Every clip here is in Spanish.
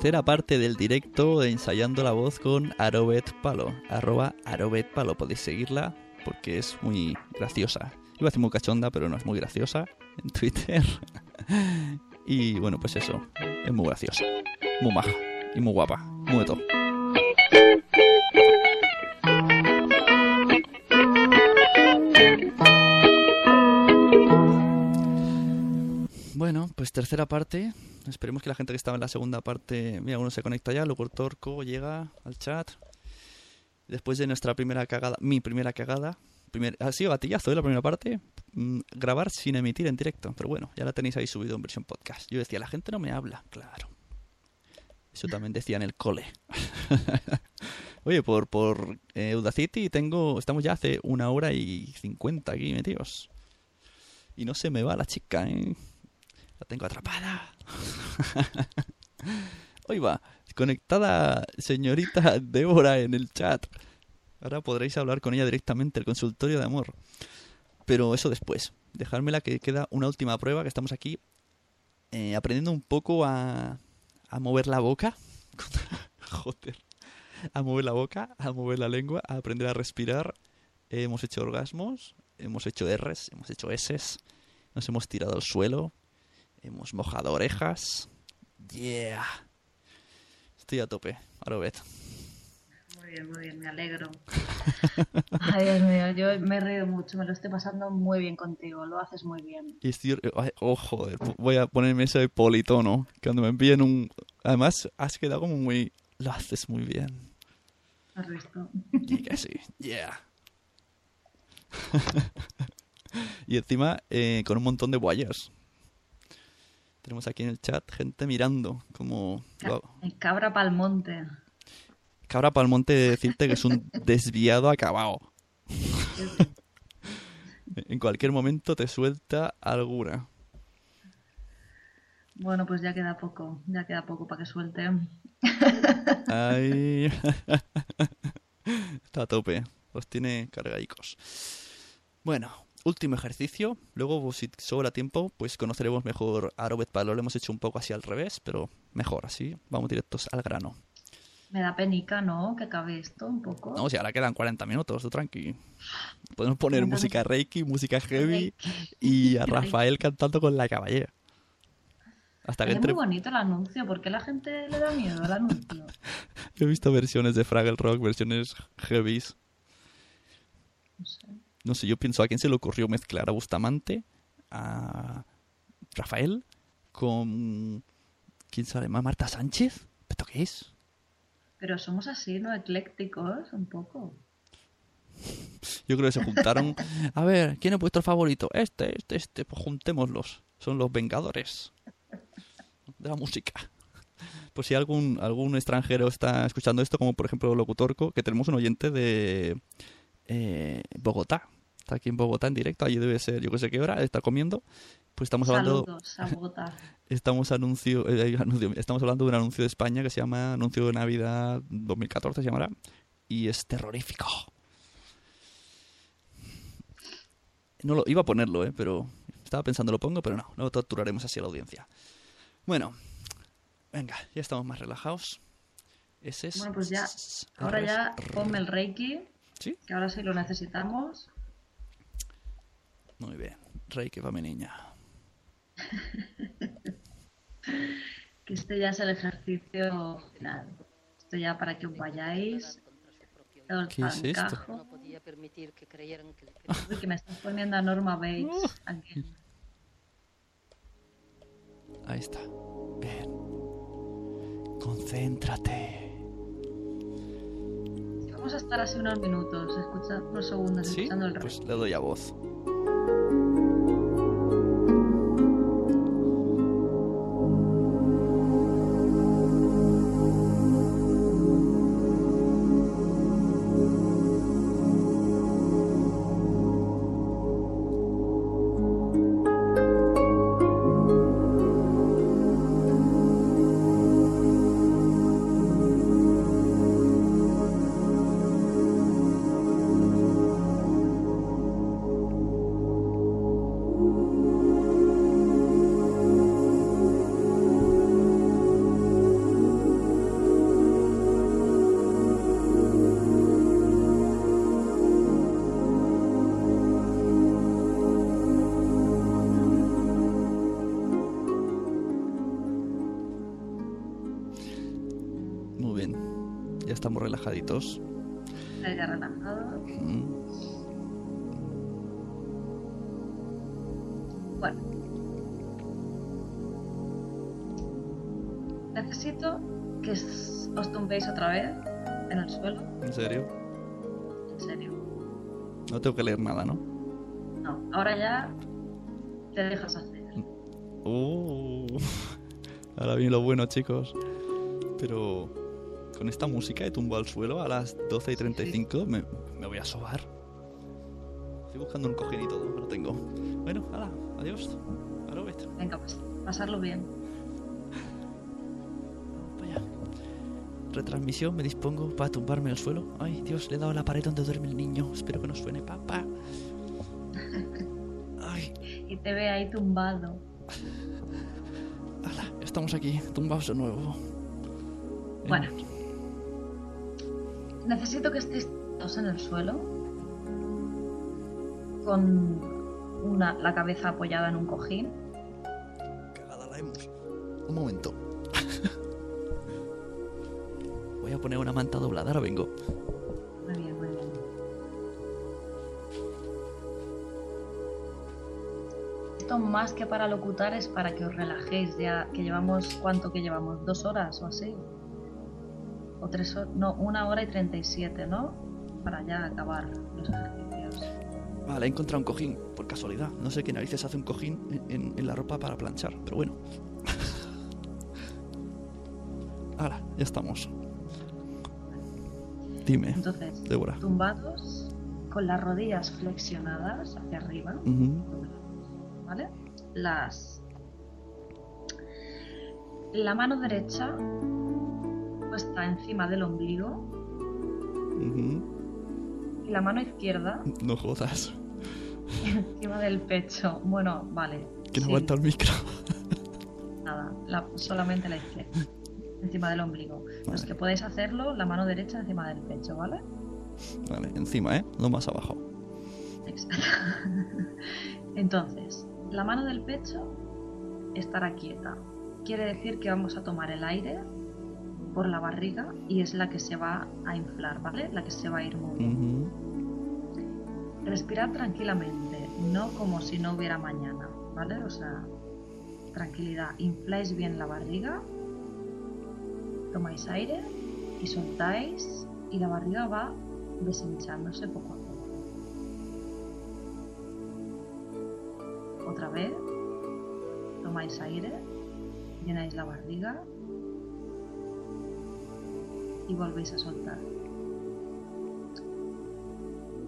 tercera parte del directo de ensayando la voz con Arobet Palo. Arroba Arobet Palo. Podéis seguirla porque es muy graciosa. Iba a decir muy cachonda, pero no es muy graciosa en Twitter. y bueno, pues eso. Es muy graciosa. Muy maja. Y muy guapa. Muy de todo. Bueno, pues tercera parte. Esperemos que la gente que estaba en la segunda parte, mira, uno se conecta ya, luego Torco llega al chat. Después de nuestra primera cagada, mi primera cagada, primer, ha sido gatillazo de la primera parte, mm, grabar sin emitir en directo, pero bueno, ya la tenéis ahí subido en versión podcast. Yo decía, la gente no me habla, claro. Eso también decía en el cole. Oye, por, por eh, Udacity tengo, estamos ya hace una hora y cincuenta aquí metidos. Y no se me va la chica, ¿eh? La tengo atrapada. Hoy va, conectada señorita Débora en el chat. Ahora podréis hablar con ella directamente, el consultorio de amor. Pero eso después. Dejármela que queda una última prueba, que estamos aquí eh, aprendiendo un poco a, a mover la boca. Joder. A mover la boca, a mover la lengua, a aprender a respirar. hemos hecho orgasmos, hemos hecho R's, hemos hecho S's, nos hemos tirado al suelo, Hemos mojado orejas. Yeah. Estoy a tope. Ahora Muy bien, muy bien, me alegro. Ay, Dios mío, yo me he reído mucho, me lo estoy pasando muy bien contigo, lo haces muy bien. Y estoy, oh, joder, voy a ponerme ese politono. Cuando me envíen un. Además, has quedado como muy. Lo haces muy bien. ¿Has visto? Y que sí, yeah. y encima, eh, con un montón de wires. Tenemos aquí en el chat gente mirando como... El cabra palmonte. Cabra palmonte de decirte que es un desviado acabado. en cualquier momento te suelta alguna. Bueno, pues ya queda poco, ya queda poco para que suelte. Ay. Está a tope, los tiene cargaicos. Bueno, último ejercicio. Luego, pues, si sobra tiempo, pues conoceremos mejor a Robert Palo. Lo hemos hecho un poco así al revés, pero mejor así. Vamos directos al grano. Me da penica, ¿no? Que acabe esto un poco. No, si ahora quedan 40 minutos, tú tranqui. Podemos poner música reiki, música heavy y a Rafael cantando con la caballera. Hasta que es muy bonito el anuncio. ¿Por qué la gente le da miedo al anuncio? He visto versiones de Fraggle Rock, versiones heavies. No sé. No sé, yo pienso a quién se le ocurrió mezclar a Bustamante, a Rafael, con. ¿Quién sabe más? ¿Marta Sánchez? ¿Pero qué es? Pero somos así, ¿no? Eclécticos, un poco. Yo creo que se juntaron. A ver, ¿quién es vuestro favorito? Este, este, este. Pues juntémoslos. Son los Vengadores de la música. Pues si algún, algún extranjero está escuchando esto, como por ejemplo Locutorco, que tenemos un oyente de, eh, Bogotá. Está aquí en Bogotá en directo, allí debe ser, yo que sé qué hora, está comiendo. Pues estamos hablando. Estamos, anuncio, eh, anuncio, estamos hablando de un anuncio de España que se llama Anuncio de Navidad 2014, se llamará. Y es terrorífico. No lo, iba a ponerlo, ¿eh? pero estaba pensando lo pongo, pero no, no torturaremos así a la audiencia. Bueno, venga, ya estamos más relajados. Ese es. Bueno, pues ya, ahora ya ponme el Reiki. Que ahora sí lo necesitamos. Muy bien. Rey, que va mi niña. que este ya es el ejercicio final. Esto ya para que os vayáis. ¿Qué es esto? No podía permitir que creyeran que... que me estás poniendo a Norma Bates uh. aquí. Ahí está. Bien. Concéntrate. Vamos a estar así unos minutos, escucha, unos segundos, escuchando el Pues le doy a voz. Estamos relajaditos. Ya relajado. Mm. Bueno. Necesito que os tumbéis otra vez en el suelo. ¿En serio? En serio. No tengo que leer nada, ¿no? No, ahora ya te dejas hacer. Uh, ahora viene lo bueno, chicos. Pero con esta música de tumbo al suelo a las 12 y 35 me, me voy a sobar. Estoy buscando un cojín y todo, no tengo. Bueno, hala, adiós. Vete. Venga, pues pasarlo bien. Vaya. Retransmisión, me dispongo para tumbarme al suelo. Ay, Dios, le he dado la pared donde duerme el niño. Espero que no suene, papá. Ay, Y te ve ahí tumbado. hala, estamos aquí, tumbados de nuevo. Bueno. Necesito que estéis todos en el suelo. Con una, la cabeza apoyada en un cojín. Cagada la hemos. Un momento. Voy a poner una manta doblada, ahora vengo. Muy bien, muy bien. Esto más que para locutar es para que os relajéis ya, que llevamos, ¿cuánto que llevamos? ¿Dos horas o así? ¿O tres horas? No, una hora y treinta y siete, ¿no? Para ya acabar los ejercicios. Vale, he encontrado un cojín, por casualidad. No sé qué narices hace un cojín en, en- en la ropa para planchar, pero bueno. Ahora, ya estamos. Dime, Entonces, Débora. tumbados, con las rodillas flexionadas hacia arriba, Ujú, ¿vale? Las... La mano derecha puesta encima del ombligo y la mano izquierda No jodas. encima del pecho. Bueno, vale. Que no sí, aguanta el micro. Nada, la- solamente la izquierda. Encima del ombligo. Los Vale. que podéis hacerlo, la mano derecha encima del pecho, ¿vale? Vale, encima, ¿eh? No más abajo. Exacto. Entonces, la mano del pecho estará quieta. Quiere decir que vamos a tomar el aire por la barriga y es la que se va a inflar, ¿vale? La que se va a ir moviendo. Ujú. Respirar tranquilamente, no como si no hubiera mañana, ¿vale? O sea, tranquilidad. Infláis bien la barriga, tomáis aire y soltáis y la barriga va deshinchándose poco a poco. Otra vez, tomáis aire, llenáis la barriga y volvéis a soltar.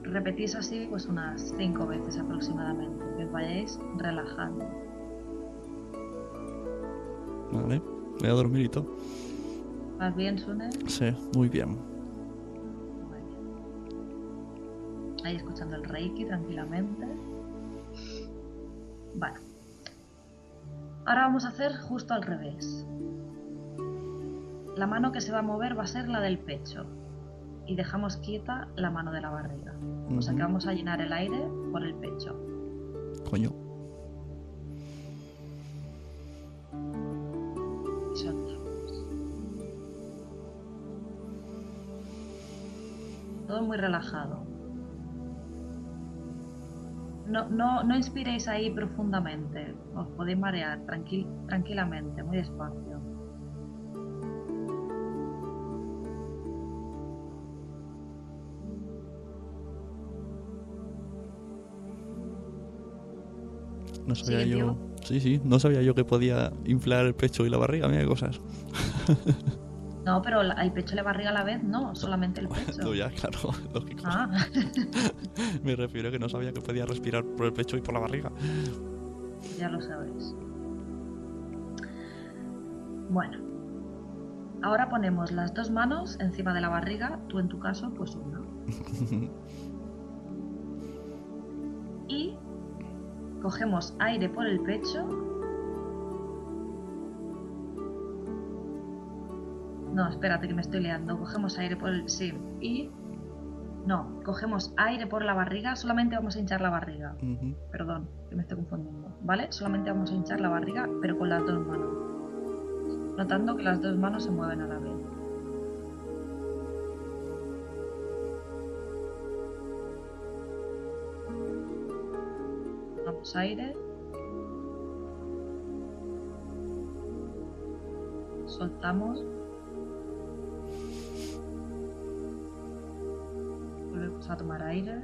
Repetís así pues unas cinco veces aproximadamente, que os vayáis relajando. Vale, voy a dormir y todo. ¿Vas bien, Sune? Sí, muy bien. Muy bien. Ahí escuchando el Reiki tranquilamente. Bueno. Ahora vamos a hacer justo al revés. La mano que se va a mover va a ser la del pecho. Y dejamos quieta la mano de la barriga. O sea que vamos a llenar el aire por el pecho. Coño. Y soltamos. Todo muy relajado. No, no, no inspiréis ahí profundamente. Os podéis marear tranquil- tranquilamente, muy despacio. No sabía ¿Sigue yo. vivo? Sí, sí, no sabía yo que podía inflar el pecho y la barriga, mira qué cosas. No, pero el pecho y la barriga a la vez, no, solamente el pecho. No, ya, claro, lógico. Ah, Me refiero a que no sabía que podía respirar por el pecho y por la barriga. ya lo sabéis. Bueno, ahora ponemos las dos manos encima de la barriga, tú en tu caso, pues una. Cogemos aire por el pecho. No, espérate que me estoy liando. Cogemos aire por el... Sí. Y... No, cogemos aire por la barriga. Solamente vamos a hinchar la barriga. Perdón, que me estoy confundiendo. ¿Vale? Solamente vamos a hinchar la barriga, pero con las dos manos. Notando que las dos manos se mueven a la vez. Tomamos aire. Soltamos. Volvemos a tomar aire.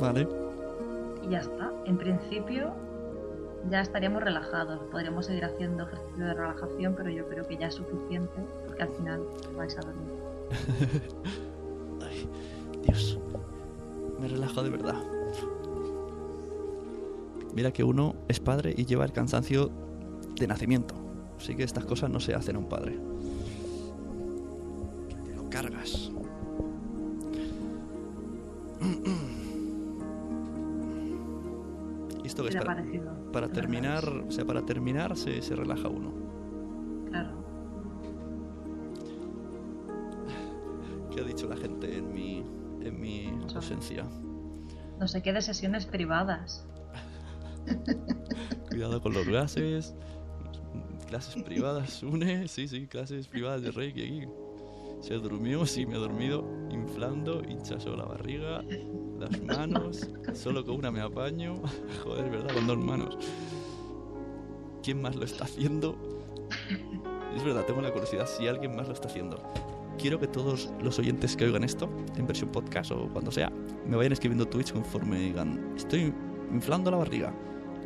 Vale. Y ya está. En principio ya estaríamos relajados. Podríamos seguir haciendo ejercicio de relajación, pero yo creo que ya es suficiente porque al final vais a dormir. Ay, Dios. Me relajo de verdad. Mira que uno es padre y lleva el cansancio de nacimiento. Así que estas cosas no se hacen a un padre. Terminar? O sea, para terminar se, se relaja uno. Claro. ¿Qué ha dicho la gente en mi, en mi ausencia? No sé qué de sesiones privadas. Cuidado con los gases. Clases privadas, une. Sí, sí, clases privadas de Reiki aquí. Se durmió, sí, me he dormido inflando, hinchazo la barriga, las manos. Solo con una me apaño. Joder, ¿verdad? Con dos manos. ¿Quién más lo está haciendo? Es verdad, tengo la curiosidad si alguien más lo está haciendo. Quiero que todos los oyentes que oigan esto, en versión podcast o cuando sea, me vayan escribiendo tweets conforme digan, estoy inflando la barriga.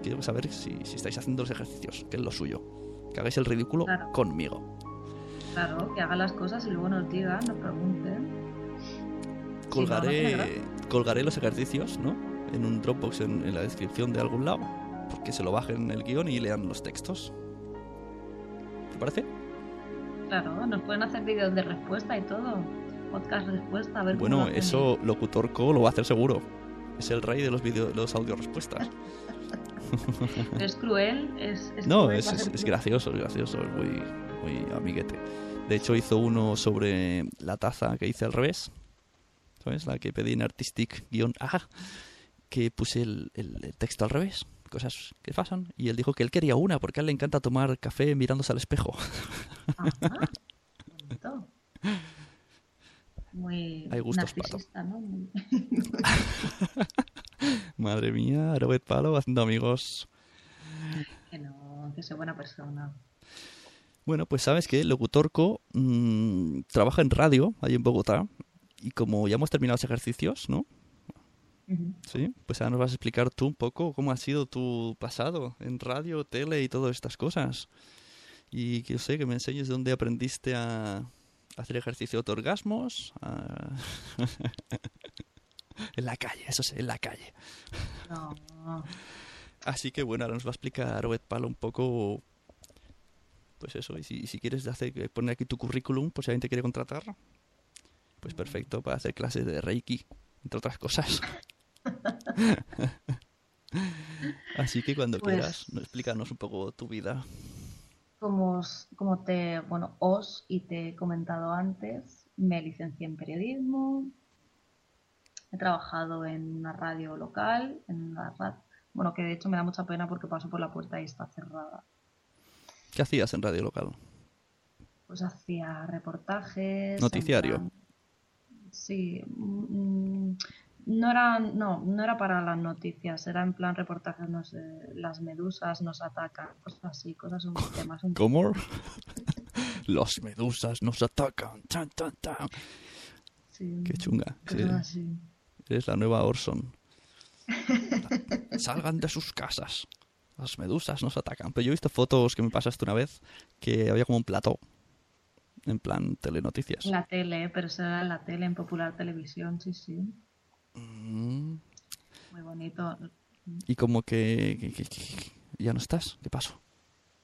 Quiero saber si, si estáis haciendo los ejercicios, que es lo suyo. Que hagáis el ridículo Claro. conmigo. Claro, que hagan las cosas y luego nos digan, nos pregunten. Colgaré, colgaré los ejercicios, ¿no? En un Dropbox en, en la descripción de algún lado. Porque se lo bajen el guion y lean los textos. ¿Te parece? Claro, nos pueden hacer vídeos de respuesta y todo. Podcast respuesta, a ver cómo Bueno, hacen eso Locutor Co lo va a hacer seguro. Es el rey de los vídeo, los audio respuestas. es cruel, es. es No, cruel, es, es- es gracioso, es gracioso, es muy, muy amiguete. De hecho, hizo uno sobre la taza que hice al revés. ¿Sabes? La que pedí en Artistic-A, que puse el, el- el texto al revés. Cosas que pasan. Y él dijo que él quería una, porque a él le encanta tomar café mirándose al espejo. Ajá, bonito. Muy Hay gustos, pato. ¿no? Muy- Madre mía, Robert Palo haciendo amigos. Que no, que soy buena persona. Bueno, pues sabes que Locutorco mm, trabaja en radio, ahí en Bogotá. Y como ya hemos terminado los ejercicios, ¿no? Sí, pues ahora nos vas a explicar tú un poco cómo ha sido tu pasado en radio, tele y todas estas cosas. Y que yo sé, que me enseñes dónde aprendiste a hacer ejercicio de orgasmos. a- en la calle, eso sí, en la calle. No, Así que bueno, ahora nos va a explicar Robert Palo un poco, pues eso, y si, quieres hacer, poner aquí tu currículum, pues si alguien te quiere contratar, pues perfecto, para hacer clases de Reiki, entre otras cosas. Así que cuando Pues- quieras, no, explícanos un poco tu vida. como, os- como te, bueno, os y te he comentado antes, me licencié en periodismo, he trabajado en una radio local, en la radio, bueno, que de hecho me da mucha pena porque paso por la puerta y está cerrada. ¿Qué hacías en radio local? Pues hacía reportajes. Noticiario. plan- Sí, mm, no era, no, no era para las noticias, era en plan reportajes, no sé, las medusas nos atacan, cosas así, cosas un temas un ¿Cómo? Los medusas nos atacan. Tan, tan, tan. sí, Qué chunga. Sí, cosas así. eres la nueva Orson. Salgan de sus casas. Las medusas nos atacan. Pero yo he visto fotos que me pasaste una vez que había como un plató. En plan telenoticias. En la tele, pero eso era la tele, en popular televisión, sí, sí, Mm, muy bonito. Y como que, que- que- que- ya no estás. ¿Qué pasó?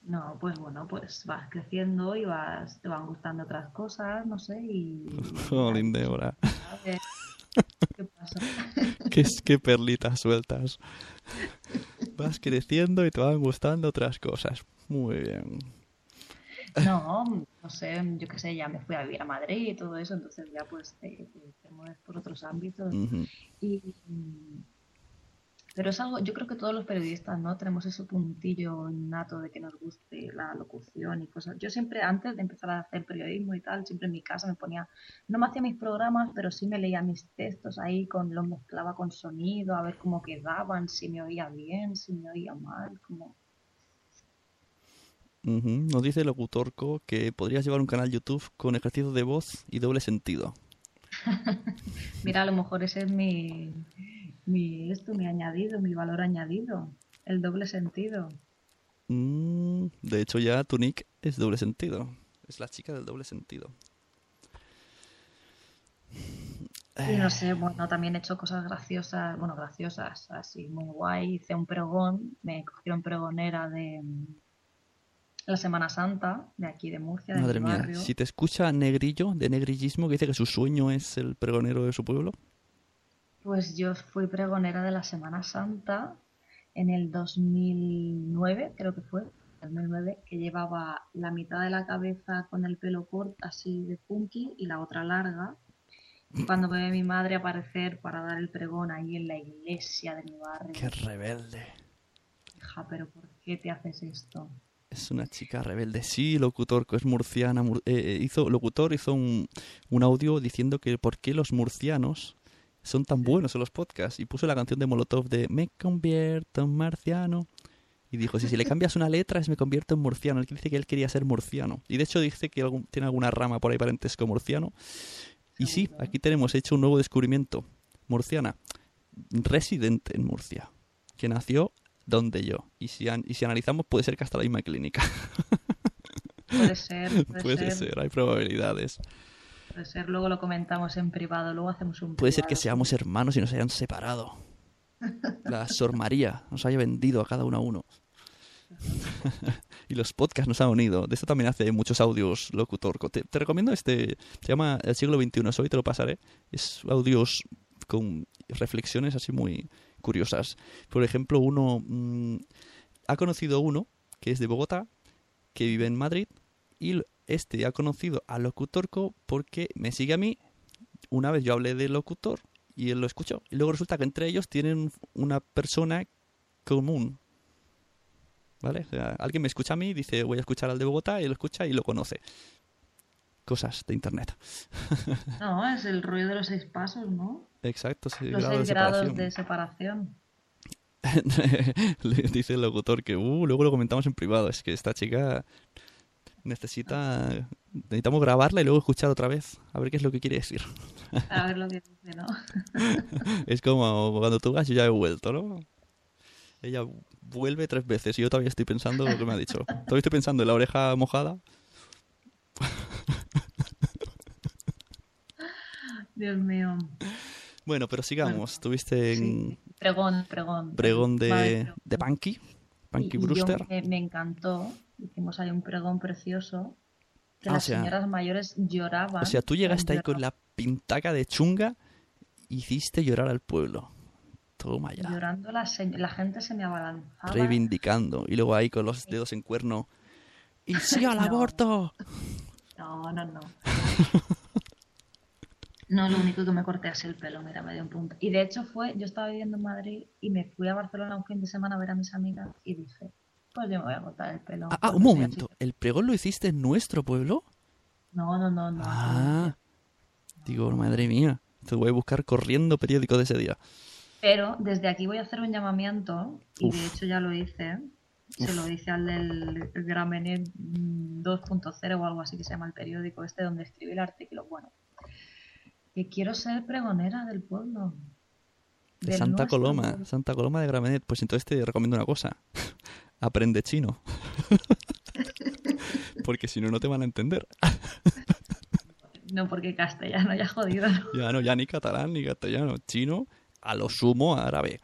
No, pues bueno, pues vas creciendo y vas, te van gustando otras cosas, no sé, y... Jolín. ¿Qué pasa? ¿Qué, qué perlitas sueltas. Vas creciendo y te van gustando otras cosas. Muy bien. No, no sé, yo qué sé, ya me fui a vivir a Madrid y todo eso, entonces ya pues te, te- te mueves por otros ámbitos. Y, mm, Pero es algo, yo creo que todos los periodistas, ¿no? Tenemos ese puntillo innato de que nos guste la locución y cosas. Yo siempre, antes de empezar a hacer periodismo y tal, siempre en mi casa me ponía, no me hacía mis programas, pero sí me leía mis textos ahí, con los mezclaba con sonido, a ver cómo quedaban, si me oía bien, si me oía mal, como... Nos dice Locutorco que podrías llevar un canal YouTube con ejercicios de voz y doble sentido. Mira, a lo mejor ese es mi, mi, esto, mi añadido, mi valor añadido, el doble sentido. Mm, de hecho, ya tu nick es doble sentido. Es la chica del doble sentido. Y no sé, bueno, también he hecho cosas graciosas, bueno, graciosas, así, muy guay. Hice un pregón, me cogieron pregonera de la Semana Santa, de aquí de Murcia, de Madre mi mía, barrio. si te escucha Negrillo, de negrillismo, que dice que su sueño es el pregonero de su pueblo. Pues yo fui pregonera de la Semana Santa en el 2009, creo que fue, 2009, que llevaba la mitad de la cabeza con el pelo corto, así de punky, y la otra larga. Y cuando me ve mi madre aparecer para dar el pregón ahí en la iglesia de mi barrio, Qué rebelde. hija, pero ¿por qué te haces esto? Es una chica rebelde. Sí, Locutorco es murciana. mur- eh, eh, hizo, Locutor hizo un, un audio diciendo que por qué los murcianos son tan buenos en los podcasts. Y puso la canción de Molotov de Me convierto en marciano. Y dijo, si, si le cambias una letra es me convierto en murciano. Él dice que él quería ser murciano. Y de hecho dice que tiene alguna rama por ahí parentesco murciano. Y sí, aquí tenemos hecho un nuevo descubrimiento. Murciana, residente en Murcia, que nació donde yo. Y si, an- y si analizamos puede ser que hasta la misma clínica. Puede ser, puede, Puede ser, ser, hay probabilidades. puede ser. Luego lo comentamos en privado, luego hacemos un Puede ser que seamos hermanos y nos hayan separado. La Sor María nos haya vendido a cada uno a uno. y los podcasts nos han unido. De esto también hace muchos audios locutor. Te, te recomiendo este. Se llama El siglo XXI. Hoy te lo pasaré. Es audios con reflexiones así muy curiosas. Por ejemplo, uno. mm, ha conocido uno que es de Bogotá, que vive en Madrid. Y este ha conocido a Locutorco porque me sigue a mí. Una vez yo hablé de locutor y él lo escuchó. Y luego resulta que entre ellos tienen una persona común. ¿Vale? Alguien me escucha a mí dice, voy a escuchar al de Bogotá, y lo escucha y lo conoce. Cosas de internet. No, es el rollo de los seis pasos, ¿no? Exacto, sí, Los grado de seis grados separación. de separación. Le dice el locutor que, uh, luego lo comentamos en privado. Es que esta chica necesita. Necesitamos grabarla y luego escuchar otra vez. A ver qué es lo que quiere decir. A ver lo que dice, ¿no? Es como cuando tú vas, yo ya he vuelto, ¿no? Ella vuelve tres veces y yo todavía estoy pensando lo que me ha dicho. Todavía estoy pensando en la oreja mojada. Dios mío. Bueno, pero sigamos. Tuviste en. Pregón, pregón. pregón Vale, de, pregón. de Punky, Punky Y- y yo Brewster. me, encantó. Hicimos ahí un pregón precioso. Que Ah, o las sea- señoras mayores lloraban. O sea, tú llegaste ahí con la pintaca de chunga hiciste llorar al pueblo. Toma ya. Llorando, la, la gente se me abalanzaba. Reivindicando. Y luego ahí con los dedos en cuerno. ¡Y sí al No. aborto! No, no, no. No, lo único que me corté así el pelo, mira, me dio un punto. Y de hecho fue, yo estaba viviendo en Madrid y me fui a Barcelona un fin de semana a ver a mis amigas y dije, pues yo me voy a cortar el pelo. Ah, ah, un momento. ¿El pregón lo hiciste en nuestro pueblo? No, no, no, no. Ah. Digo, madre mía. Te voy a buscar corriendo periódico de ese día. Pero desde aquí voy a hacer un llamamiento y de hecho ya lo hice. Se lo hice al del Gramenet mm, 2.0 o algo así que se llama el periódico este donde escribí el artículo. Bueno, que quiero ser pregonera del pueblo. De Santa nuestro Coloma. Santa Coloma de Gramenet. Pues entonces te recomiendo una cosa. Aprende chino. Porque si no, no te van a entender. No, porque castellano ya jodido. ¿no? Ya no, ya ni catalán ni castellano. Chino, a lo sumo árabe.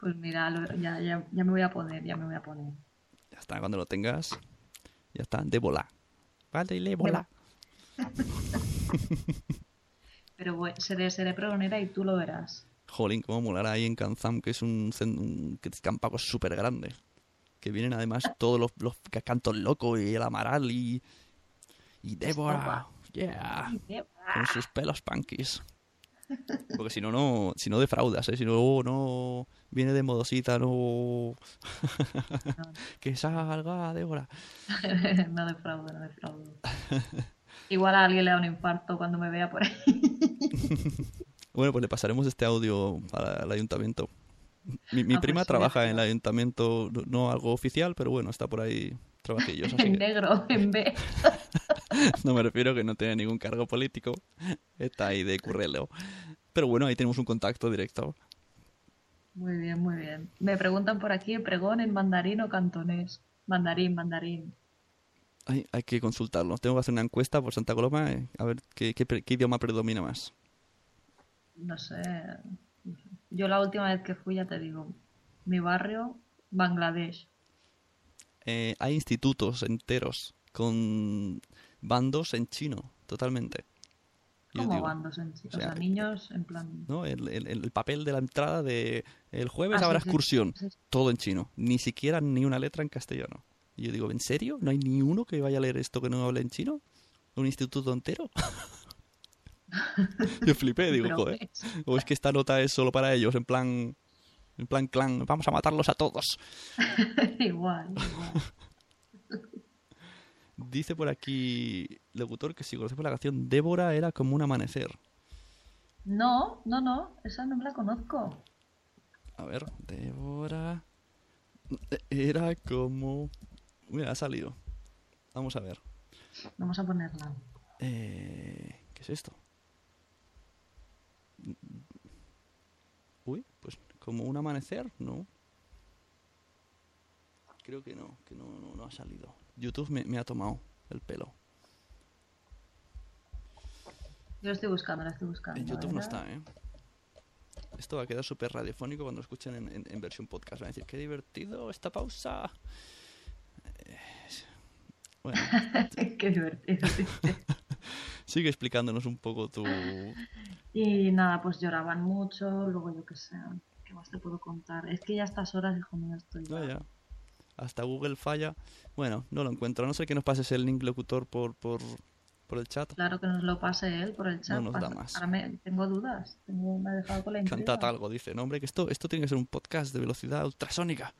Pues mira, ya, ya, ya me voy a poner, ya me voy a poner. Ya está, cuando lo tengas, ya está, de bola. Vale, le bola. Pero voy- seré, seré pregonera y tú lo verás. Jolín, cómo molará ahí en Kanzam, que es un, un campaco súper grande. Que vienen además todos los, los ca- cantos locos y el Amaral y, y Débora. Estopa. Yeah. Con sus pelos punkies. Porque si no, no, si no defraudas, ¿eh? Si no, no viene de modosita, no... que salga, Débora. no defraudo, no defraudo. Igual a alguien le da un infarto cuando me vea por ahí. bueno, pues le pasaremos este audio al ayuntamiento. Mi, mi Ah, prima pues sí, trabaja en el ayuntamiento, no- algo oficial, pero bueno, está por ahí trabajillos. En que negro, en B. no me refiero que no tiene ningún cargo político. Está ahí de currelo. Pero bueno, ahí tenemos un contacto directo. Muy bien, muy bien. Me preguntan por aquí, pregón en mandarín o cantonés. Mandarín, mandarín. Hay, hay que consultarlo. Tengo que hacer una encuesta por Santa Coloma eh, a ver qué, qué idioma predomina más. No sé. Yo la última vez que fui, ya te digo, mi barrio, Bangladesh. Eh, hay institutos enteros con bandos en chino, totalmente. ¿Cómo digo, bandos en sí? o O sea, niños en plan... ¿no? El, el- el papel de la entrada de el jueves Ah, habrá sí, excursión, sí, sí. todo en chino, ni siquiera ni una letra en castellano. Y yo digo, ¿en serio? ¿No hay ni uno que vaya a leer esto que no hable en chino? ¿Un instituto entero? yo flipé, digo, joder. O es que esta nota es solo para ellos, en plan, en plan clan, vamos a matarlos a todos. igual, igual. Dice por aquí, locutor, que si conocemos la canción Débora era como un amanecer. No, no, no, esa no me la conozco. A ver, Débora era como... Mira, ha salido. Vamos a ver. Vamos a ponerla. Eh, ¿Qué es esto? Uy, pues como un amanecer, ¿no? Creo que no, que no, no, no ha salido. YouTube me, me ha tomado el pelo. Yo la estoy buscando, la estoy buscando. En YouTube no está, ¿eh? Esto va a quedar súper radiofónico cuando lo escuchen en, en- en versión podcast. Van a decir, qué divertido esta pausa. Bueno, Qué divertido. sigue explicándonos un poco tu... Y nada, pues lloraban mucho, luego yo qué sé, ¿qué más te puedo contar? Es que ya a estas horas, hijo mío, estoy... No, ya. Hasta Google falla. Bueno, no lo encuentro. No ser que nos pases el link locutor por, por, por el chat. Claro que nos lo pase él por el chat. nos da más. Ahora me, tengo dudas, tengo, me ha dejado con la. Cantad algo, dice. No, hombre, que esto, esto tiene que ser un podcast de velocidad ultrasónica.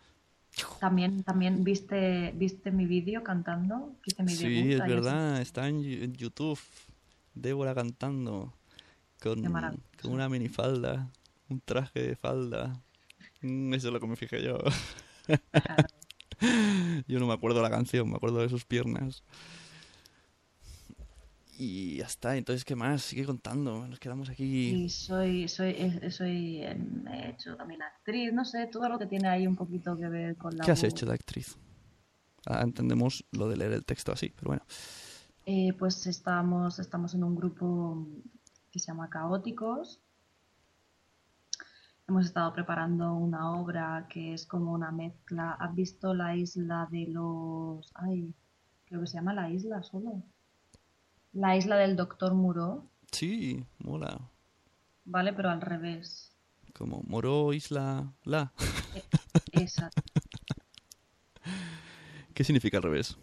También, también viste, viste mi vídeo cantando, mi Sí, debut es ahí verdad. Está en, YouTube. Débora cantando. Con, con una minifalda. Un traje de falda. Mm, Eso es lo que me fijé yo. Claro. Yo no me acuerdo la canción, me acuerdo de sus piernas. Y ya está, entonces, ¿qué más? Sigue contando, nos quedamos aquí. Y soy, soy, soy, eh, he hecho también actriz, no sé, todo lo que tiene ahí un poquito que ver con la ¿Qué has hecho de actriz? Ah, entendemos lo de leer el texto así, pero bueno. Eh, pues estamos, estamos en un grupo que se llama Caóticos. Hemos estado preparando una obra que es como una mezcla. ¿Has visto la isla de los... Ay, creo que se llama la isla solo. La isla del Doctor Muro, Sí, mola. ¿vale? Pero al revés. Como Moró, Isla, La. Esa. ¿Qué significa al revés?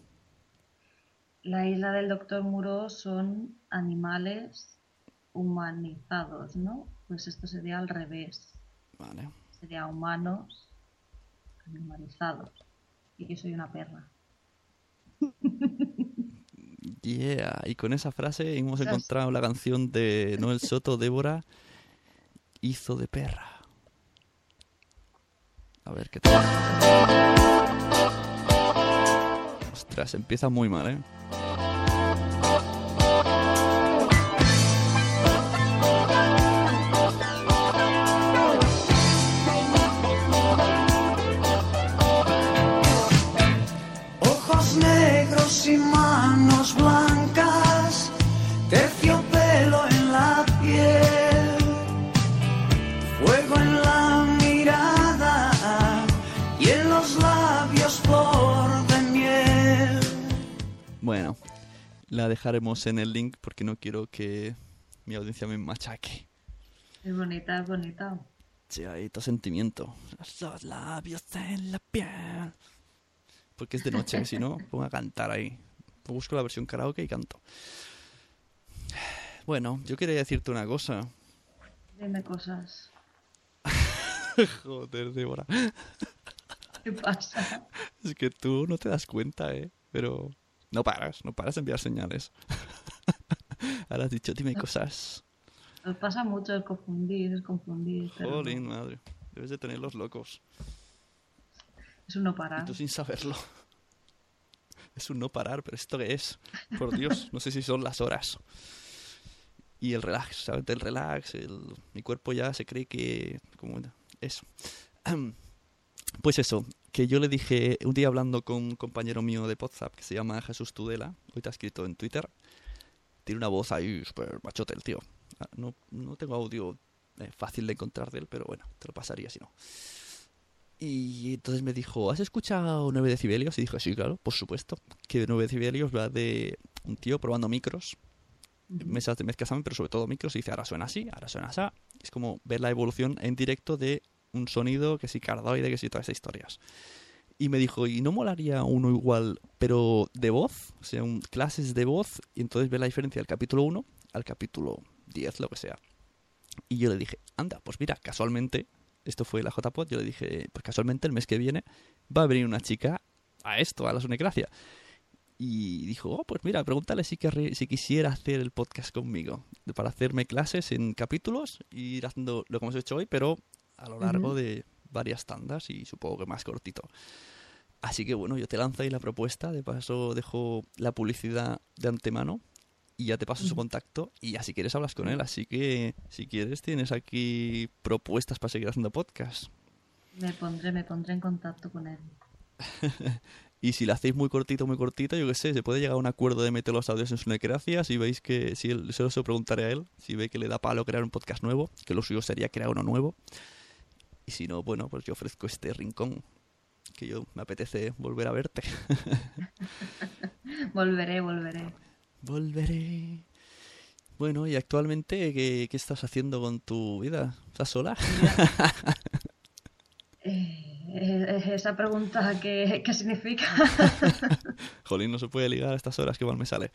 La isla del Doctor Muro son animales humanizados, ¿no? Pues esto sería al revés. Vale. Sería humanos animalizados. Y yo soy una perra. Yeah, y con esa frase hemos encontrado la canción de Noel Soto, Débora, hizo de perra. A ver qué tal. Ostras, empieza muy mal, ¿eh? La dejaremos en el link porque no quiero que mi audiencia me machaque. Es bonita, es bonita. Sí, hay todo sentimiento. Los labios en la piel. Porque es de noche, si no, pongo a cantar ahí. Busco la versión karaoke y canto. Bueno, yo quería decirte una cosa. Dime cosas. Joder, Débora. ¿Qué pasa? Es que tú no te das cuenta, ¿eh? Pero no paras, no paras de enviar señales. Ahora has dicho, dime cosas. Nos pasa mucho el confundir, el confundir. Pero no. Jolín, madre. Debes de tenerlos locos. Es un no Y parar. tú sin saberlo. Es un no parar, pero ¿esto qué es? Por Dios, no sé si son las horas. Y el relax, ¿sabes? El relax, el... mi cuerpo ya se cree que... Como eso. Pues eso, que yo le dije un día hablando con un compañero mío de WhatsApp que se llama Jesús Tudela, hoy te ha escrito en Twitter, tiene una voz ahí súper machote el tío. Ah, No, no tengo audio eh, fácil de encontrar de él, pero bueno, te lo pasaría si no. Y entonces me dijo, ¿has escuchado 9 decibelios? Y dije, sí, claro, por supuesto. Que 9 decibelios va de un tío probando micros, mesas de mezcla pero sobre todo micros, y dice, ahora suena así, ahora suena así. Es como ver la evolución en directo de un sonido que sí cardoide, que sí todas esas historias. Y me dijo, ¿y no molaría uno igual, pero de voz? O sea, clases de voz, y entonces ver la diferencia del capítulo 1 al capítulo 10, lo que sea. Y yo le dije, anda, pues mira, casualmente, esto fue la JPod, yo le dije, pues casualmente el mes que viene va a venir una chica a esto, a la Sunecracia. Y dijo, oh, pues mira, pregúntale si, querrí- si quisiera hacer el podcast conmigo, para hacerme clases en capítulos ir haciendo lo que hemos hecho hoy, pero a lo largo de varias tandas y supongo que más cortito. Así que bueno, yo te lanzo ahí la propuesta, de paso dejo la publicidad de antemano y ya te paso su contacto y ya si quieres hablas con él. Así que si quieres tienes aquí propuestas para seguir haciendo podcast. Me pondré, me pondré en contacto con él. Y si lo hacéis muy cortito, muy cortito, yo qué sé, se puede llegar a un acuerdo de meter los audios en su necracia. Si veis que, si él, se lo preguntaré a él, si ve que le da palo crear un podcast nuevo, que lo suyo sería crear uno nuevo. Y si no, bueno, pues yo ofrezco este rincón, que yo me apetece volver a verte. Volveré, volveré. Volveré. Bueno, y actualmente, ¿qué, qué estás haciendo con tu vida? ¿Estás sola? Eh, esa pregunta, ¿qué, qué significa? Jolín, no se puede ligar a estas horas que mal me sale.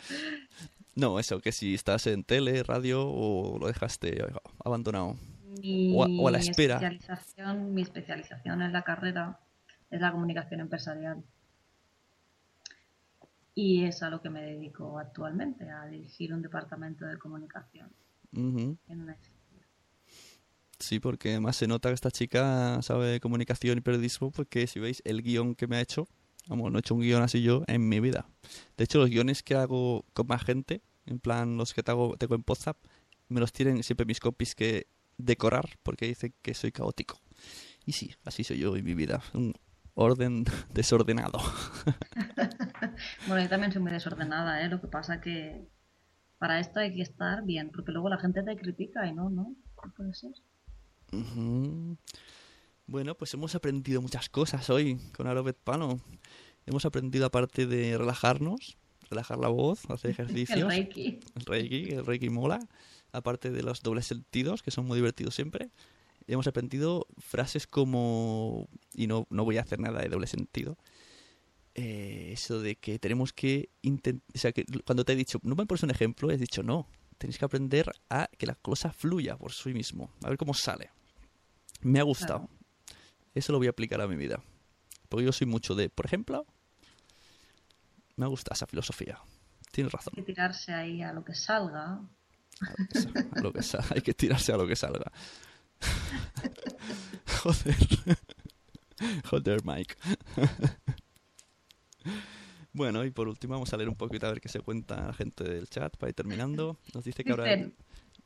No, eso, que si estás en tele, radio o lo dejaste abandonado. Mi O a- o a la espera. Especialización, mi especialización en la carrera es la comunicación empresarial. Y es a lo que me dedico actualmente, a dirigir un departamento de comunicación Ujú. en una Sí, porque además se nota que esta chica sabe de comunicación y periodismo, porque si veis el guion que me ha hecho, vamos, no he hecho un guion así yo en mi vida. De hecho, los guiones que hago con más gente, en plan los que te hago, tengo en WhatsApp, me los tienen siempre mis compis que decorar, porque dicen que soy caótico. Y sí, así soy yo en mi vida, un orden desordenado. Bueno, yo también soy muy desordenada, ¿eh? Lo que pasa que para esto hay que estar bien, porque luego la gente te critica y no, no, no puede ser. Bueno, pues hemos aprendido muchas cosas hoy con Arobet Pano. Hemos aprendido aparte de relajarnos, relajar la voz, hacer El ejercicios, Reiki. el Reiki, el Reiki mola, aparte de los dobles sentidos, que son muy divertidos siempre. Hemos aprendido frases como, y no, no voy a hacer nada de doble sentido, eh, eso de que tenemos que intentar, o sea, que cuando te he dicho, no me pones un ejemplo, he dicho, no, tenéis que aprender a que la cosa fluya por sí mismo, a ver cómo sale. Me ha gustado. Claro. Eso lo voy a aplicar a mi vida. Porque yo soy mucho de, por ejemplo, me gusta esa filosofía. Tienes razón. Hay que tirarse ahí a lo que salga. A lo que sa- a lo que sa- Hay que tirarse a lo que salga. Joder. Joder, Mike. Bueno, y por último vamos a leer un poquito a ver qué se cuenta la gente del chat para ir terminando. Nos dice que ahora... Dicen,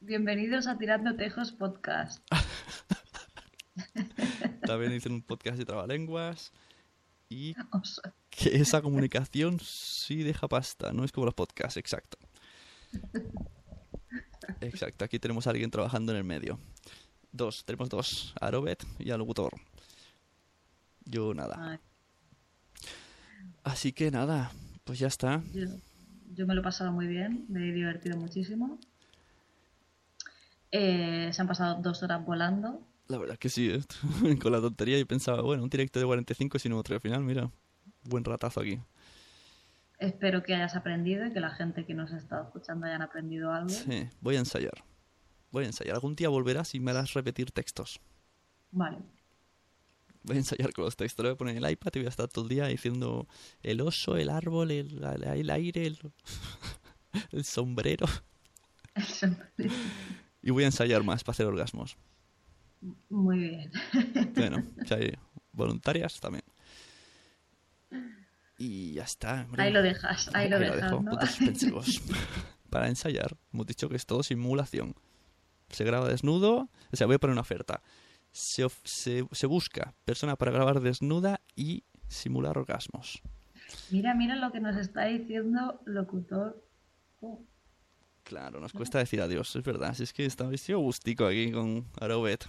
bienvenidos a Tirando Tejos Podcast. También dicen un podcast de trabalenguas. Y O sea, que esa comunicación sí deja pasta, no es como los podcasts, exacto. Exacto, aquí tenemos a alguien trabajando en el medio. Dos, tenemos dos, a Robert y al locutor. Yo nada. Así que nada, pues ya está. yo, yo me lo he pasado muy bien, me he divertido muchísimo. Eh, se han pasado dos horas volando. La verdad que sí, ¿eh? con la tontería y pensaba, bueno, un directo de 45 y sin otro. Al final, mira, buen ratazo aquí. Espero que hayas aprendido y que la gente que nos ha estado escuchando hayan aprendido algo. Sí, voy a ensayar. Voy a ensayar. Algún día volverás y me harás repetir textos. Vale. Voy a ensayar con los textos. Le voy a poner el iPad y voy a estar todo el día diciendo el oso, el árbol, el, el aire, el, el sombrero. y voy a ensayar más para hacer orgasmos. Muy bien. Bueno, si hay voluntarias también. Y ya está. hombre. Ahí lo dejas, ahí lo dejas. Para ensayar, hemos dicho que es todo simulación. Se graba desnudo, o sea, voy a poner una oferta. Se, se, se busca persona para grabar desnuda y simular orgasmos. Mira, mira lo que nos está diciendo locutor. Oh, Claro, nos cuesta decir adiós, es verdad. Si es que estaba vestido gustico aquí con Arobet.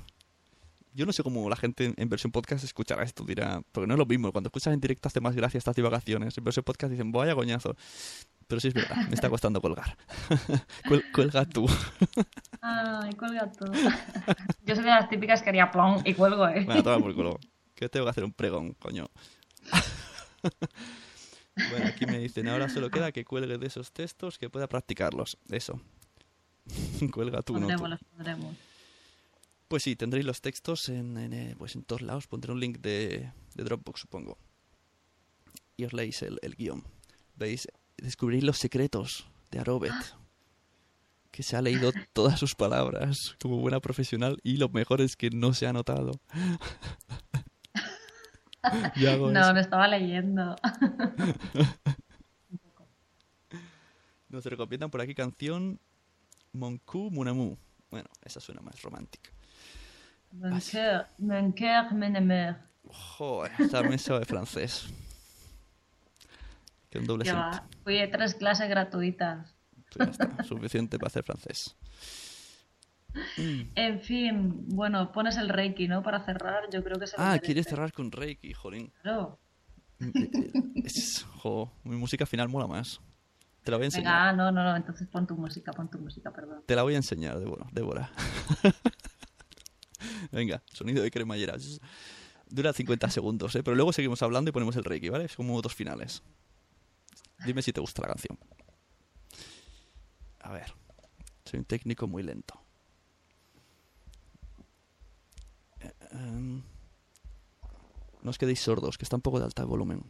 Yo no sé cómo la gente en, en versión podcast escuchará esto, dirá, porque no es lo mismo. Cuando escuchas en directo hace más gracia estas divagaciones. En versión podcast dicen, vaya coñazo. Pero sí es verdad, me está costando colgar. Cuel- cuelga tú. Ay, cuelga todo. Yo soy de las típicas que haría plom y cuelgo, ¿eh? Bueno, toma por culo. Que tengo que hacer un pregón, coño. bueno, aquí me dicen, ahora solo queda que cuelgue de esos textos que pueda practicarlos. Eso. Cuelga tú, no tú. Pondremos, los pondremos. Pues sí, tendréis los textos en, en, eh, pues en todos lados. Pondré un link de, de Dropbox, supongo. Y os leéis el, el guion. Veis, descubriréis los secretos de Arobet. Que se ha leído todas sus palabras como buena profesional y lo mejor es que no se ha notado. No, eso. lo estaba leyendo. Nos recomiendan por aquí canción Mon cou, mon amour. Bueno, esa suena más romántica. Mon cœur, mon cœur, mon. Joder, también sabe francés. Que un doble va. Fui a tres clases gratuitas. Pues ya está, suficiente para hacer francés. En fin, bueno, pones el Reiki, ¿no? Para cerrar, yo creo que se Ah, quieres cerrar con Reiki, jolín. Claro. Es- jo, mi música final mola más. Te la voy a enseñar. Venga, ah, no, no, no, entonces pon tu música, pon tu música, perdón. Te la voy a enseñar, Débora. Débora. Venga, sonido de cremallera. Dura 50 segundos, ¿eh? Pero luego seguimos hablando y ponemos el Reiki, ¿vale? Es como dos finales. Dime si te gusta la canción. A ver. Soy un técnico muy lento. Eh, em, no os quedéis sordos, que está un poco de alta volumen.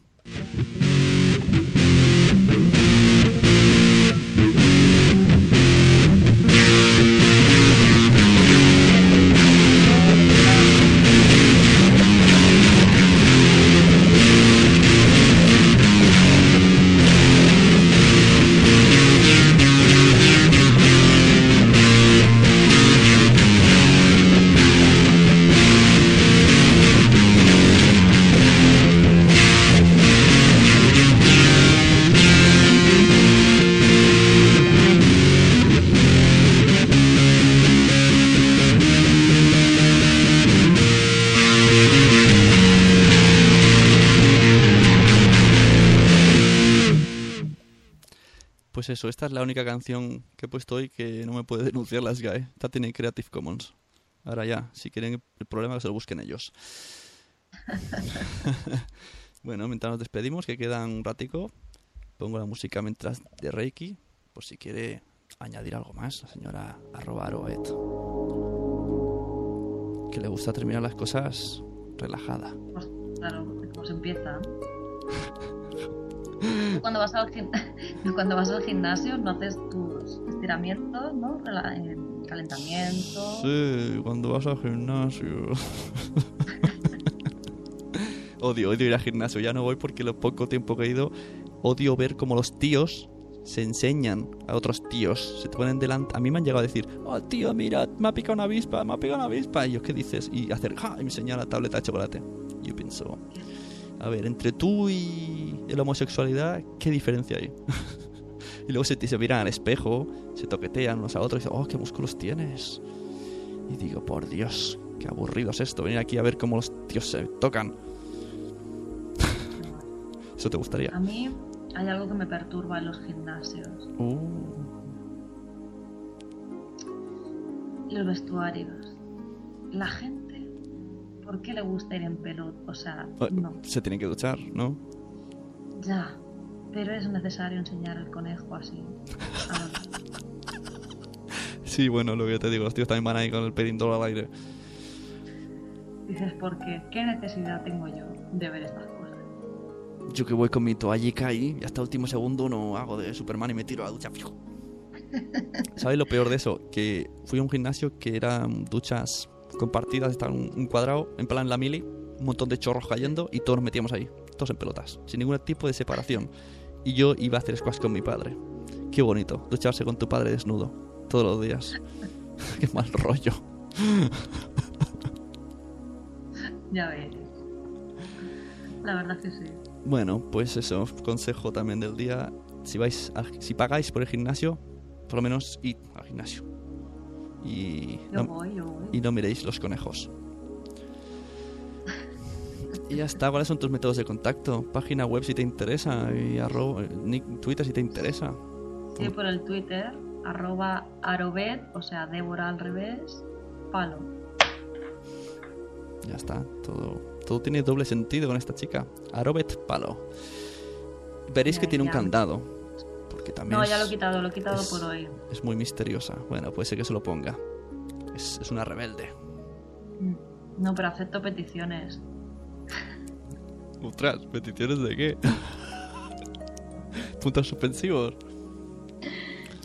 Eso, esta es la única canción que he puesto hoy que no me puede denunciar las GAE. Esta tiene Creative Commons. Ahora ya, si quieren el problema que se lo busquen ellos. bueno, mientras nos despedimos, que quedan un ratico, pongo la música mientras de Reiki, por si quiere añadir algo más, la señora arroba aroet. Que le gusta terminar las cosas relajada. Pues, claro, como se empieza. Cuando vas, al cuando vas al gimnasio no haces tus estiramientos, ¿no? Calentamiento. Sí, cuando vas al gimnasio. odio, odio ir al gimnasio. Ya no voy porque lo poco tiempo que he ido, odio ver cómo los tíos se enseñan a otros tíos. Se te ponen delante. A mí me han llegado a decir, oh tío, mira, me ha picado una avispa, me ha picado una avispa. Y yo, ¿qué dices? Y hacer, ¡ja! Y me enseña la tableta de chocolate. Yo pienso, a ver, entre tú y la homosexualidad, ¿qué diferencia hay? y luego se, se miran al espejo, se toquetean unos a otros y dicen, oh, qué músculos tienes. Y digo, por Dios, qué aburrido es esto, venir aquí a ver cómo los tíos se tocan. ¿Eso te gustaría? A mí hay algo que me perturba en los gimnasios. Uh, Los vestuarios. La gente, ¿por qué le gusta ir en pelota? O sea, no. Se tienen que duchar, ¿no? Ya. Pero es necesario enseñar el conejo así. a los- Sí, bueno, lo que te digo, los tíos también van ahí con el pedindol al aire. Dices, ¿por qué? ¿Qué necesidad tengo yo de ver estas cosas? Yo que voy con mi toallica ahí y hasta el último segundo no hago de Superman y me tiro a la ducha fijo. ¿Sabes lo peor de eso? Que fui a un gimnasio que eran duchas compartidas, estaban un, un cuadrado, en plan la mili, un montón de chorros cayendo y todos nos metíamos ahí, todos en pelotas, sin ningún tipo de separación. Y yo iba a hacer squash con mi padre. Qué bonito, ducharse con tu padre desnudo, todos los días. Qué mal rollo. Ya ves. La verdad que sí. Bueno, pues eso, consejo también del día. Si vais si pagáis por el gimnasio, por lo menos id al gimnasio. Y no, voy, yo voy. y no miréis los conejos. Y ya está, ¿cuáles son tus métodos de contacto? Página web si te interesa y arroba, Twitter si te interesa. Sí, por el Twitter, arroba arobet, o sea, Débora al revés, palo. Ya está, todo, todo tiene doble sentido con esta chica. Arobet Palo. Veréis que tiene un candado. También No, ya lo he quitado, lo he quitado es- por hoy. es muy misteriosa. Bueno, puede ser que se lo ponga. Es, es una rebelde. Mm. No, pero acepto peticiones. Ostras, ¿peticiones de qué? Puntos suspensivos.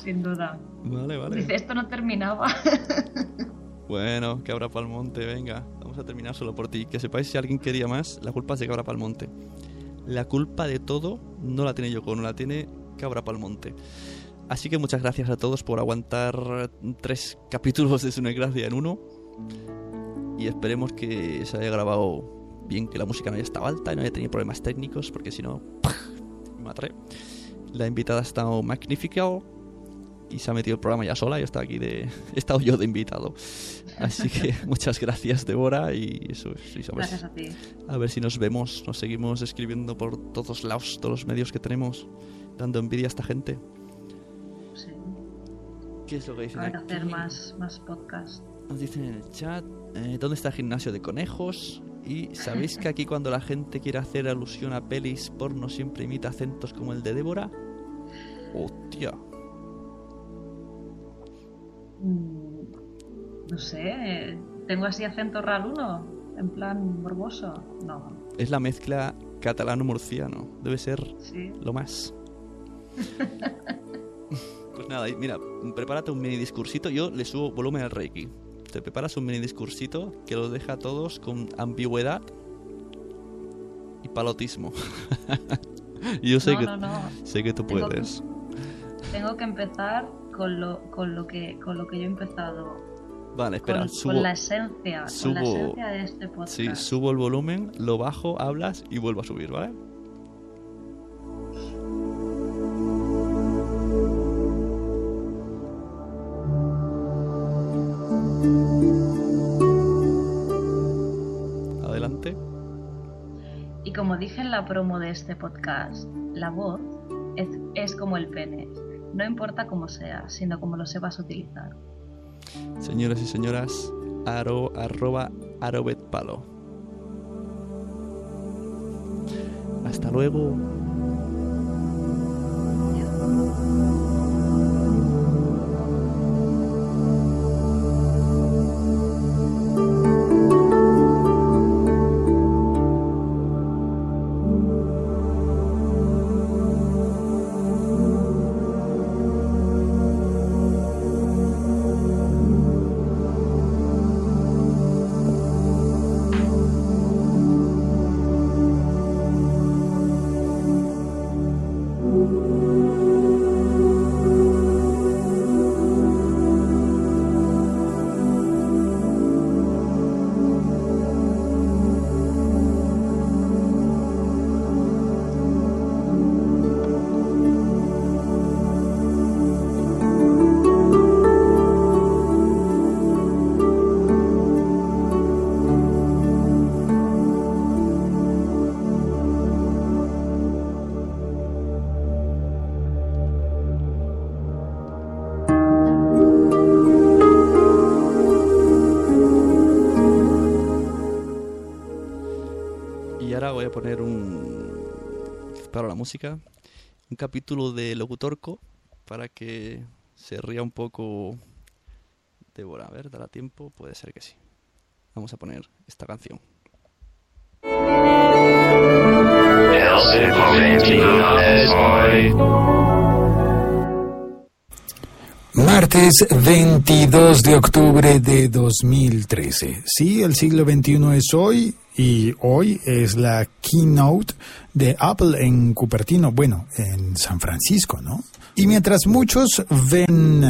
Sin duda. Vale, vale. Dice, esto no terminaba. Bueno, Cabra Palmonte, venga, vamos a terminar solo por ti. Que sepáis si alguien quería más, la culpa es de Cabra Palmonte. La culpa de todo no la tiene Yoko, no la tiene Cabra Palmonte. Así que muchas gracias a todos por aguantar tres capítulos de Su Gracia en uno. Y esperemos que se haya grabado bien, que la música no haya estado alta y no haya tenido problemas técnicos, porque si no, me mataré. La invitada ha estado magnífica y se ha metido el programa ya sola. Yo estaba aquí de. He estado yo de invitado. Así que muchas gracias, Débora. Y eso, sí, sabes. Gracias a ti. A ver si nos vemos, nos seguimos escribiendo por todos lados, todos los medios que tenemos, dando envidia a esta gente. Sí. ¿Qué es lo que dicen ver, aquí? hacer más, más podcast. Nos dicen en el chat, eh, ¿dónde está el gimnasio de conejos? Y sabéis que aquí cuando la gente quiere hacer alusión a pelis porno siempre imita acentos como el de Débora. Hostia. Mm, No sé, ¿tengo así acento raruno? En plan morboso. No, Es la mezcla catalano-murciano. Debe ser sí. lo más. Pues nada, mira, prepárate un mini discursito. Yo le subo volumen al Reiki. Te preparas un mini discursito que los deja a todos con ambigüedad y palotismo. yo sé, no, que, no, no. sé que tú Tengo que- puedes. Tengo que empezar con lo, con lo que con lo que yo he empezado. Vale, espera, con, subo. con la esencia, con la subo- esencia de este podcast. Sí, subo el volumen, lo bajo, hablas y vuelvo a subir, ¿vale? Adelante. Y como dije en la promo de este podcast, la voz es, es como el pene. No importa cómo sea, sino cómo lo sepas utilizar. Señoras y señoras, aro, arroba arobetpalo. Hasta luego. Y poner un. Para la música. Un capítulo de Locutorco. Para que se ría un poco Débora, a ver, dará tiempo, puede ser que sí. Vamos a poner esta canción. Martes 22 de octubre de 2013. Sí, el siglo XXI es hoy y hoy es la keynote de Apple en Cupertino, bueno, en San Francisco, ¿no? Y mientras muchos ven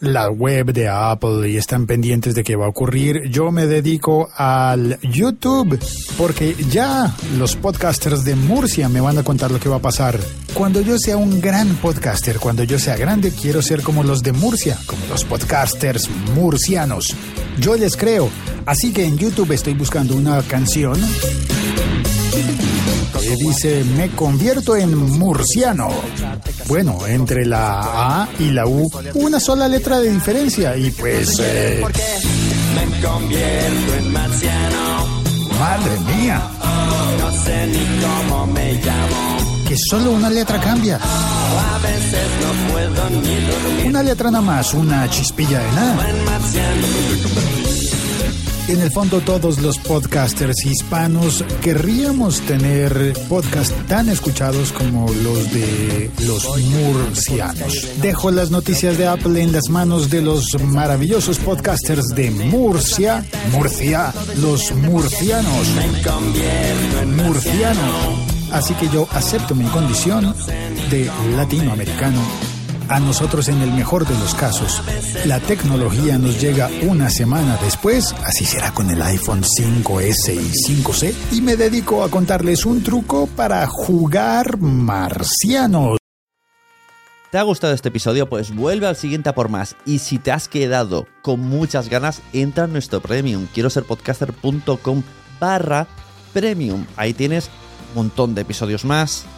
la web de Apple y están pendientes de qué va a ocurrir, yo me dedico al YouTube porque ya los podcasters de Murcia me van a contar lo que va a pasar. Cuando yo sea un gran podcaster, cuando yo sea grande, quiero ser como los de Murcia, como los podcasters murcianos. Yo les creo, así que en YouTube estoy buscando una canción dice me convierto en murciano. Bueno, entre la A y la U, una sola letra de diferencia y pues... eh, Me convierto en marciano. madre mía, No sé ni cómo me llamo. que solo una letra cambia. A veces no puedo ni dormir Una letra nada más, una chispilla de nada. En el fondo todos los podcasters hispanos querríamos tener podcasts tan escuchados como los de los murcianos. Dejo las noticias de Apple en las manos de los maravillosos podcasters de Murcia, Murcia, los murcianos. Murcianos. Así que yo acepto mi condición de latinoamericano. A nosotros en el mejor de los casos, la tecnología nos llega una semana después, así será con el iPhone 5S y 5C, y me dedico a contarles un truco para jugar marcianos. ¿Te ha gustado este episodio? Pues vuelve al siguiente a por más. Y si te has quedado con muchas ganas, entra en nuestro premium. Quiero ser podcaster.com barra premium. Ahí tienes un montón de episodios más,